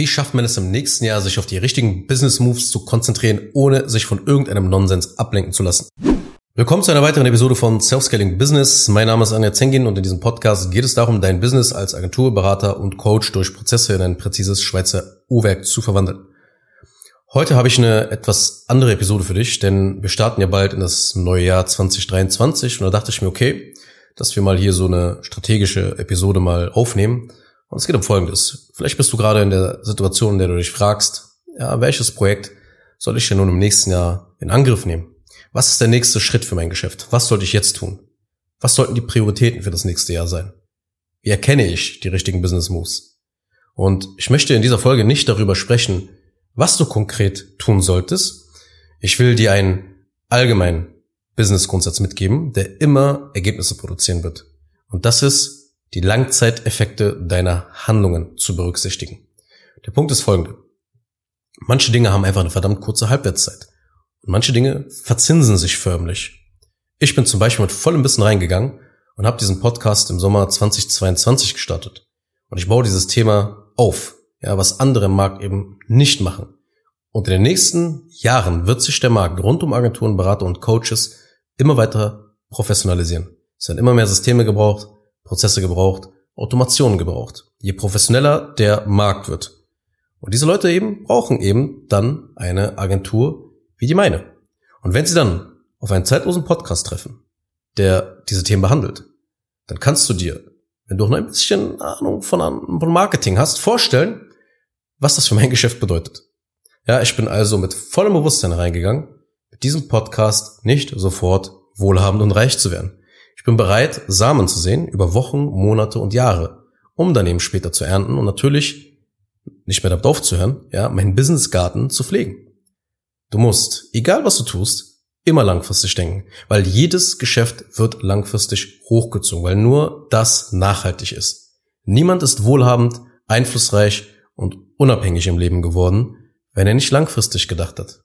Wie schafft man es im nächsten Jahr, sich auf die richtigen Business Moves zu konzentrieren, ohne sich von irgendeinem Nonsens ablenken zu lassen? Willkommen zu einer weiteren Episode von Self-Scaling Business. Mein Name ist Anja Zengin und in diesem Podcast geht es darum, dein Business als Agentur, Berater und Coach durch Prozesse in ein präzises Schweizer Uhrwerk zu verwandeln. Heute habe ich eine etwas andere Episode für dich, denn wir starten ja bald in das neue Jahr 2023 und da dachte ich mir, okay, dass wir mal hier so eine strategische Episode mal aufnehmen. Und es geht um Folgendes. Vielleicht bist du gerade in der Situation, in der du dich fragst, ja, welches Projekt soll ich denn nun im nächsten Jahr in Angriff nehmen? Was ist der nächste Schritt für mein Geschäft? Was sollte ich jetzt tun? Was sollten die Prioritäten für das nächste Jahr sein? Wie erkenne ich die richtigen Business Moves? Und ich möchte in dieser Folge nicht darüber sprechen, was du konkret tun solltest. Ich will dir einen allgemeinen Business-Grundsatz mitgeben, der immer Ergebnisse produzieren wird. Und das ist, die Langzeiteffekte deiner Handlungen zu berücksichtigen. Der Punkt ist folgender. Manche Dinge haben einfach eine verdammt kurze Halbwertszeit. Und manche Dinge verzinsen sich förmlich. Ich bin zum Beispiel mit vollem Wissen reingegangen und habe diesen Podcast im Sommer 2022 gestartet. Und ich baue dieses Thema auf ja, was andere im Markt eben nicht machen. Und in den nächsten Jahren wird sich der Markt rund um Agenturen, Berater und Coaches immer weiter professionalisieren. Es werden immer mehr Systeme gebraucht, Prozesse gebraucht, Automationen gebraucht. Je professioneller der Markt wird. Und diese Leute eben brauchen eben dann eine Agentur wie die meine. Und wenn sie dann auf einen zeitlosen Podcast treffen, der diese Themen behandelt, dann kannst du dir, wenn du noch ein bisschen Ahnung von, von Marketing hast, vorstellen, was das für mein Geschäft bedeutet. Ja, ich bin also mit vollem Bewusstsein reingegangen, mit diesem Podcast nicht sofort wohlhabend und reich zu werden. Ich bin bereit, Samen zu sehen über Wochen, Monate und Jahre, um dann eben später zu ernten und natürlich nicht mehr damit aufzuhören, ja, meinen Businessgarten zu pflegen. Du musst, egal was du tust, immer langfristig denken, weil jedes Geschäft wird langfristig hochgezogen, weil nur das nachhaltig ist. Niemand ist wohlhabend, einflussreich und unabhängig im Leben geworden, wenn er nicht langfristig gedacht hat.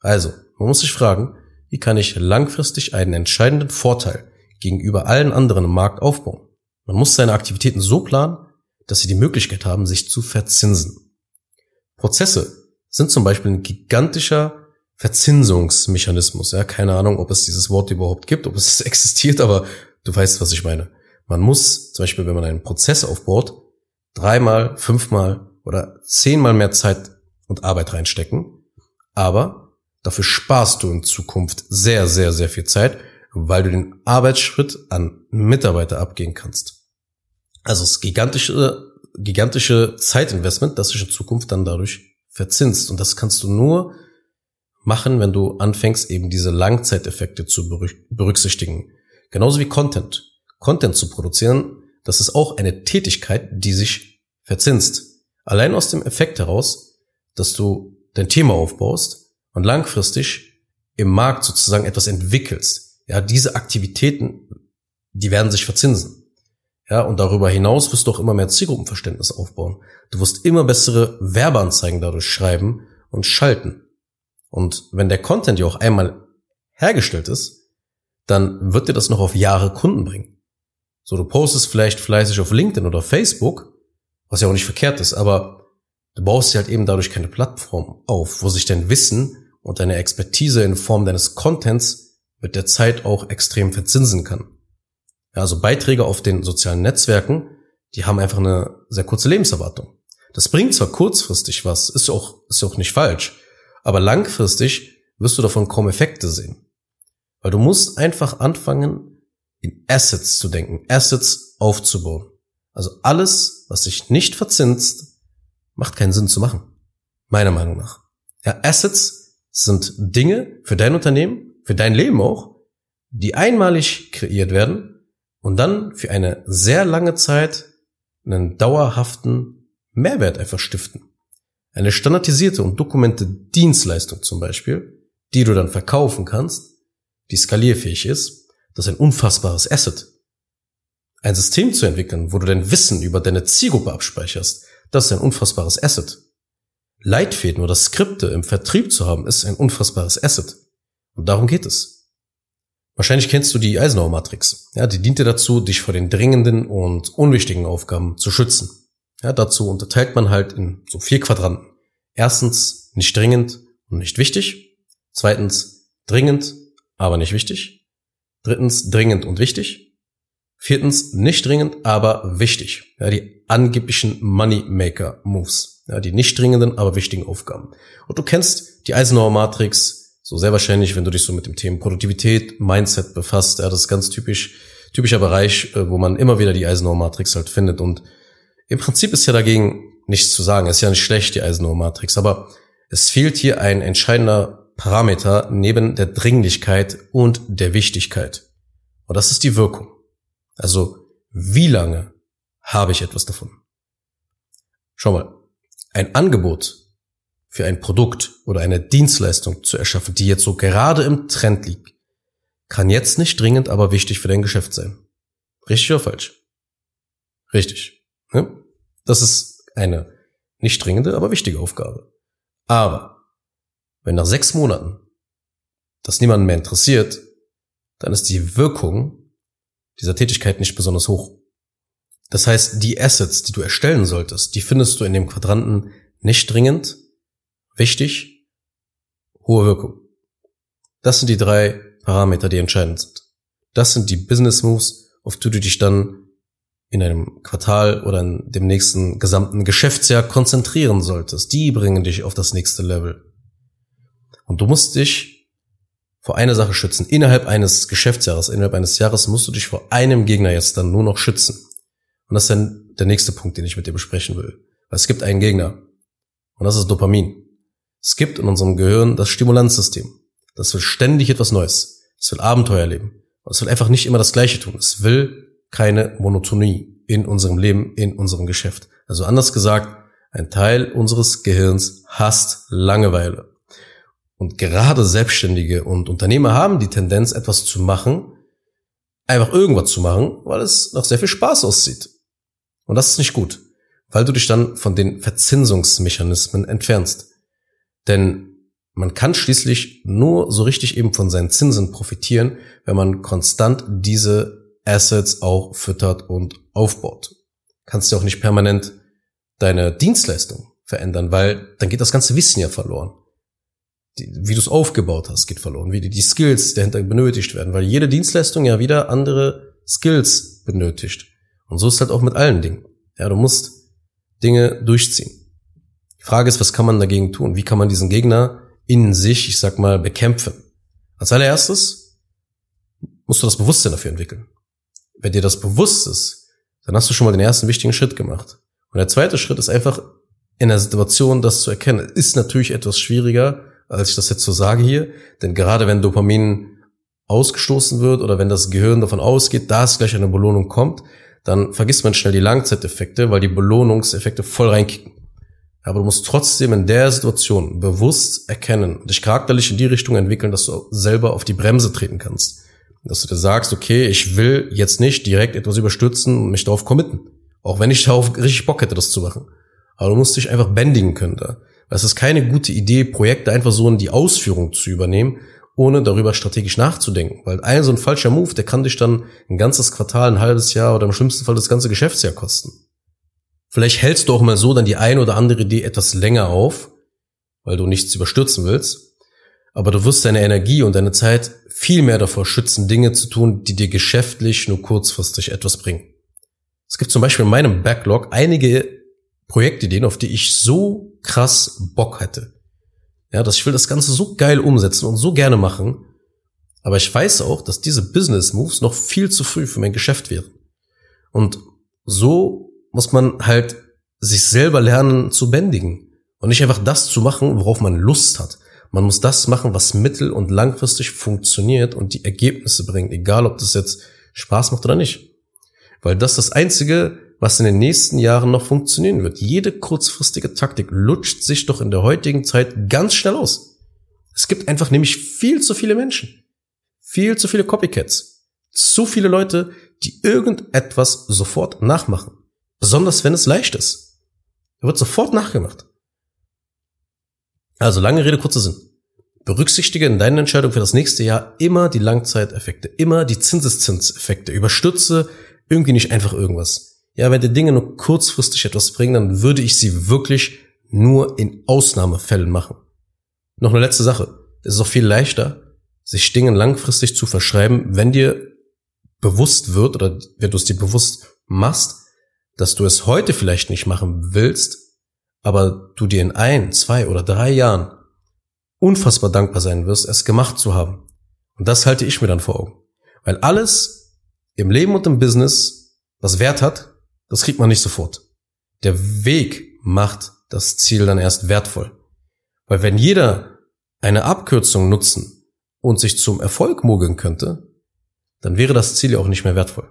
Also, man muss sich fragen, wie kann ich langfristig einen entscheidenden Vorteil gegenüber allen anderen im Markt aufbauen? Man muss seine Aktivitäten so planen, dass sie die Möglichkeit haben, sich zu verzinsen. Prozesse sind zum Beispiel ein gigantischer Verzinsungsmechanismus. Ja, keine Ahnung, ob es dieses Wort überhaupt gibt, ob es existiert, aber du weißt, was ich meine. Man muss zum Beispiel, wenn man einen Prozess aufbaut, dreimal, fünfmal oder zehnmal mehr Zeit und Arbeit reinstecken. Aber dafür sparst du in Zukunft sehr, sehr, sehr viel Zeit, weil du den Arbeitsschritt an Mitarbeiter abgehen kannst. Also das gigantische, gigantische Zeitinvestment, das sich in Zukunft dann dadurch verzinst. Und das kannst du nur machen, wenn du anfängst, eben diese Langzeiteffekte zu berücksichtigen. Genauso wie Content. Content zu produzieren, das ist auch eine Tätigkeit, die sich verzinst. Allein aus dem Effekt heraus, dass du dein Thema aufbaust und langfristig im Markt sozusagen etwas entwickelst. Ja, diese Aktivitäten, die werden sich verzinsen. Ja, und darüber hinaus wirst du auch immer mehr Zielgruppenverständnis aufbauen. Du wirst immer bessere Werbeanzeigen dadurch schreiben und schalten. Und wenn der Content ja auch einmal hergestellt ist, dann wird dir das noch auf Jahre Kunden bringen. So, du postest vielleicht fleißig auf LinkedIn oder Facebook was ja auch nicht verkehrt ist, aber du baust dir halt eben dadurch keine Plattform auf, wo sich dein Wissen und deine Expertise in Form deines Contents mit der Zeit auch extrem verzinsen kann. Ja, also Beiträge auf den sozialen Netzwerken, die haben einfach eine sehr kurze Lebenserwartung. Das bringt zwar kurzfristig was, ist auch, ist auch nicht falsch, aber langfristig wirst du davon kaum Effekte sehen. Weil du musst einfach anfangen, in Assets zu denken, Assets aufzubauen. Also alles, was sich nicht verzinst, macht keinen Sinn zu machen. Meiner Meinung nach. Ja, Assets sind Dinge für dein Unternehmen, für dein Leben auch, die einmalig kreiert werden und dann für eine sehr lange Zeit einen dauerhaften Mehrwert einfach stiften. Eine standardisierte und dokumente Dienstleistung zum Beispiel, die du dann verkaufen kannst, die skalierfähig ist, das ist ein unfassbares Asset ein System zu entwickeln, wo du dein Wissen über deine Zielgruppe abspeicherst, das ist ein unfassbares Asset. Leitfäden oder Skripte im Vertrieb zu haben, ist ein unfassbares Asset. Und darum geht es. Wahrscheinlich kennst du die Eisenhower-Matrix. Ja, die dient dir dazu, dich vor den dringenden und unwichtigen Aufgaben zu schützen. Ja, dazu unterteilt man halt in so vier Quadranten. Erstens nicht dringend und nicht wichtig. Zweitens dringend, aber nicht wichtig. Drittens dringend und wichtig. Viertens nicht dringend, aber wichtig. Ja, die angeblichen Moneymaker Moves. Ja, die nicht dringenden, aber wichtigen Aufgaben. Und du kennst die Eisenhower Matrix so sehr wahrscheinlich, wenn du dich so mit dem Thema Produktivität, Mindset befasst. Ja, das ist ganz typisch, typischer Bereich, äh, wo man immer wieder die Eisenhower Matrix halt findet. Und im Prinzip ist ja dagegen nichts zu sagen. Es ist ja nicht schlecht, die Eisenhower Matrix. Aber es fehlt hier ein entscheidender Parameter neben der Dringlichkeit und der Wichtigkeit. Und das ist die Wirkung. Also, wie lange habe ich etwas davon? Schau mal, ein Angebot für ein Produkt oder eine Dienstleistung zu erschaffen, die jetzt so gerade im Trend liegt, kann jetzt nicht dringend, aber wichtig für dein Geschäft sein. Richtig oder falsch? Richtig. Ne? Das ist eine nicht dringende, aber wichtige Aufgabe. Aber wenn nach sechs Monaten das niemanden mehr interessiert, dann ist die Wirkung dieser Tätigkeit nicht besonders hoch. Das heißt, die Assets, die du erstellen solltest, die findest du in dem Quadranten nicht dringend, Wichtig, hohe Wirkung. Das sind die drei Parameter, die entscheidend sind. Das sind die Business Moves, auf die du dich dann in einem Quartal oder in dem nächsten gesamten Geschäftsjahr konzentrieren solltest. Die bringen dich auf das nächste Level. Und du musst dich vor einer Sache schützen. Innerhalb eines Geschäftsjahres, innerhalb eines Jahres musst du dich vor einem Gegner jetzt dann nur noch schützen. Und das ist dann der nächste Punkt, den ich mit dir besprechen will. Weil es gibt einen Gegner. Und das ist Dopamin. Es gibt in unserem Gehirn das Stimulanzsystem. Das will ständig etwas Neues. Es will Abenteuer erleben. Es will einfach nicht immer das Gleiche tun. Es will keine Monotonie in unserem Leben, in unserem Geschäft. Also anders gesagt, ein Teil unseres Gehirns hasst Langeweile. Und gerade Selbstständige und Unternehmer haben die Tendenz, etwas zu machen, einfach irgendwas zu machen, weil es nach sehr viel Spaß aussieht. Und das ist nicht gut, weil du dich dann von den Verzinsungsmechanismen entfernst. Denn man kann schließlich nur so richtig eben von seinen Zinsen profitieren, wenn man konstant diese Assets auch füttert und aufbaut. Kannst du auch nicht permanent deine Dienstleistung verändern, weil dann geht das ganze Wissen ja verloren. Die, wie du es aufgebaut hast, geht verloren. Wie die, die Skills dahinter benötigt werden, weil jede Dienstleistung ja wieder andere Skills benötigt. Und so ist halt auch mit allen Dingen. Ja, du musst Dinge durchziehen. Die Frage ist, was kann man dagegen tun? Wie kann man diesen Gegner in sich, ich sag mal, bekämpfen? Als allererstes musst du das Bewusstsein dafür entwickeln. Wenn dir das bewusst ist, dann hast du schon mal den ersten wichtigen Schritt gemacht. Und der zweite Schritt ist einfach in der Situation, das zu erkennen. Ist natürlich etwas schwieriger, als ich das jetzt so sage hier, denn gerade wenn Dopamin ausgestoßen wird oder wenn das Gehirn davon ausgeht, dass gleich eine Belohnung kommt, dann vergisst man schnell die Langzeiteffekte, weil die Belohnungseffekte voll reinkicken. Aber du musst trotzdem in der Situation bewusst erkennen, dich charakterlich in die Richtung entwickeln, dass du selber auf die Bremse treten kannst. Dass du dir sagst, okay, ich will jetzt nicht direkt etwas überstürzen und mich darauf committen. Auch wenn ich darauf richtig Bock hätte, das zu machen. Aber du musst dich einfach bändigen können da. Es ist keine gute Idee, Projekte einfach so in die Ausführung zu übernehmen, ohne darüber strategisch nachzudenken. Weil ein so ein falscher Move, der kann dich dann ein ganzes Quartal, ein halbes Jahr oder im schlimmsten Fall das ganze Geschäftsjahr kosten. Vielleicht hältst du auch mal so dann die ein oder andere Idee etwas länger auf, weil du nichts überstürzen willst. Aber du wirst deine Energie und deine Zeit viel mehr davor schützen, Dinge zu tun, die dir geschäftlich nur kurzfristig etwas bringen. Es gibt zum Beispiel in meinem Backlog einige Projektideen, auf die ich so krass Bock hätte. Ja, dass ich will das Ganze so geil umsetzen und so gerne machen. Aber ich weiß auch, dass diese Business Moves noch viel zu früh für mein Geschäft wären. Und so muss man halt sich selber lernen zu bändigen und nicht einfach das zu machen, worauf man Lust hat. Man muss das machen, was mittel- und langfristig funktioniert und die Ergebnisse bringt, egal ob das jetzt Spaß macht oder nicht. Weil das ist das Einzige, was in den nächsten Jahren noch funktionieren wird. Jede kurzfristige Taktik lutscht sich doch in der heutigen Zeit ganz schnell aus. Es gibt einfach nämlich viel zu viele Menschen. Viel zu viele Copycats. Zu viele Leute, die irgendetwas sofort nachmachen. Besonders wenn es leicht ist. Er wird sofort nachgemacht. Also lange Rede, kurzer Sinn. Berücksichtige in deinen Entscheidungen für das nächste Jahr immer die Langzeiteffekte, immer die Zinseszinseffekte. Überstürze irgendwie nicht einfach irgendwas. Ja, wenn die Dinge nur kurzfristig etwas bringen, dann würde ich sie wirklich nur in Ausnahmefällen machen. Noch eine letzte Sache. Es ist auch viel leichter, sich Dingen langfristig zu verschreiben, wenn dir bewusst wird oder wenn du es dir bewusst machst, dass du es heute vielleicht nicht machen willst, aber du dir in ein, zwei oder drei Jahren unfassbar dankbar sein wirst, es gemacht zu haben. Und das halte ich mir dann vor Augen. Weil alles im Leben und im Business, was Wert hat, das kriegt man nicht sofort. Der Weg macht das Ziel dann erst wertvoll. Weil wenn jeder eine Abkürzung nutzen und sich zum Erfolg mogeln könnte, dann wäre das Ziel ja auch nicht mehr wertvoll.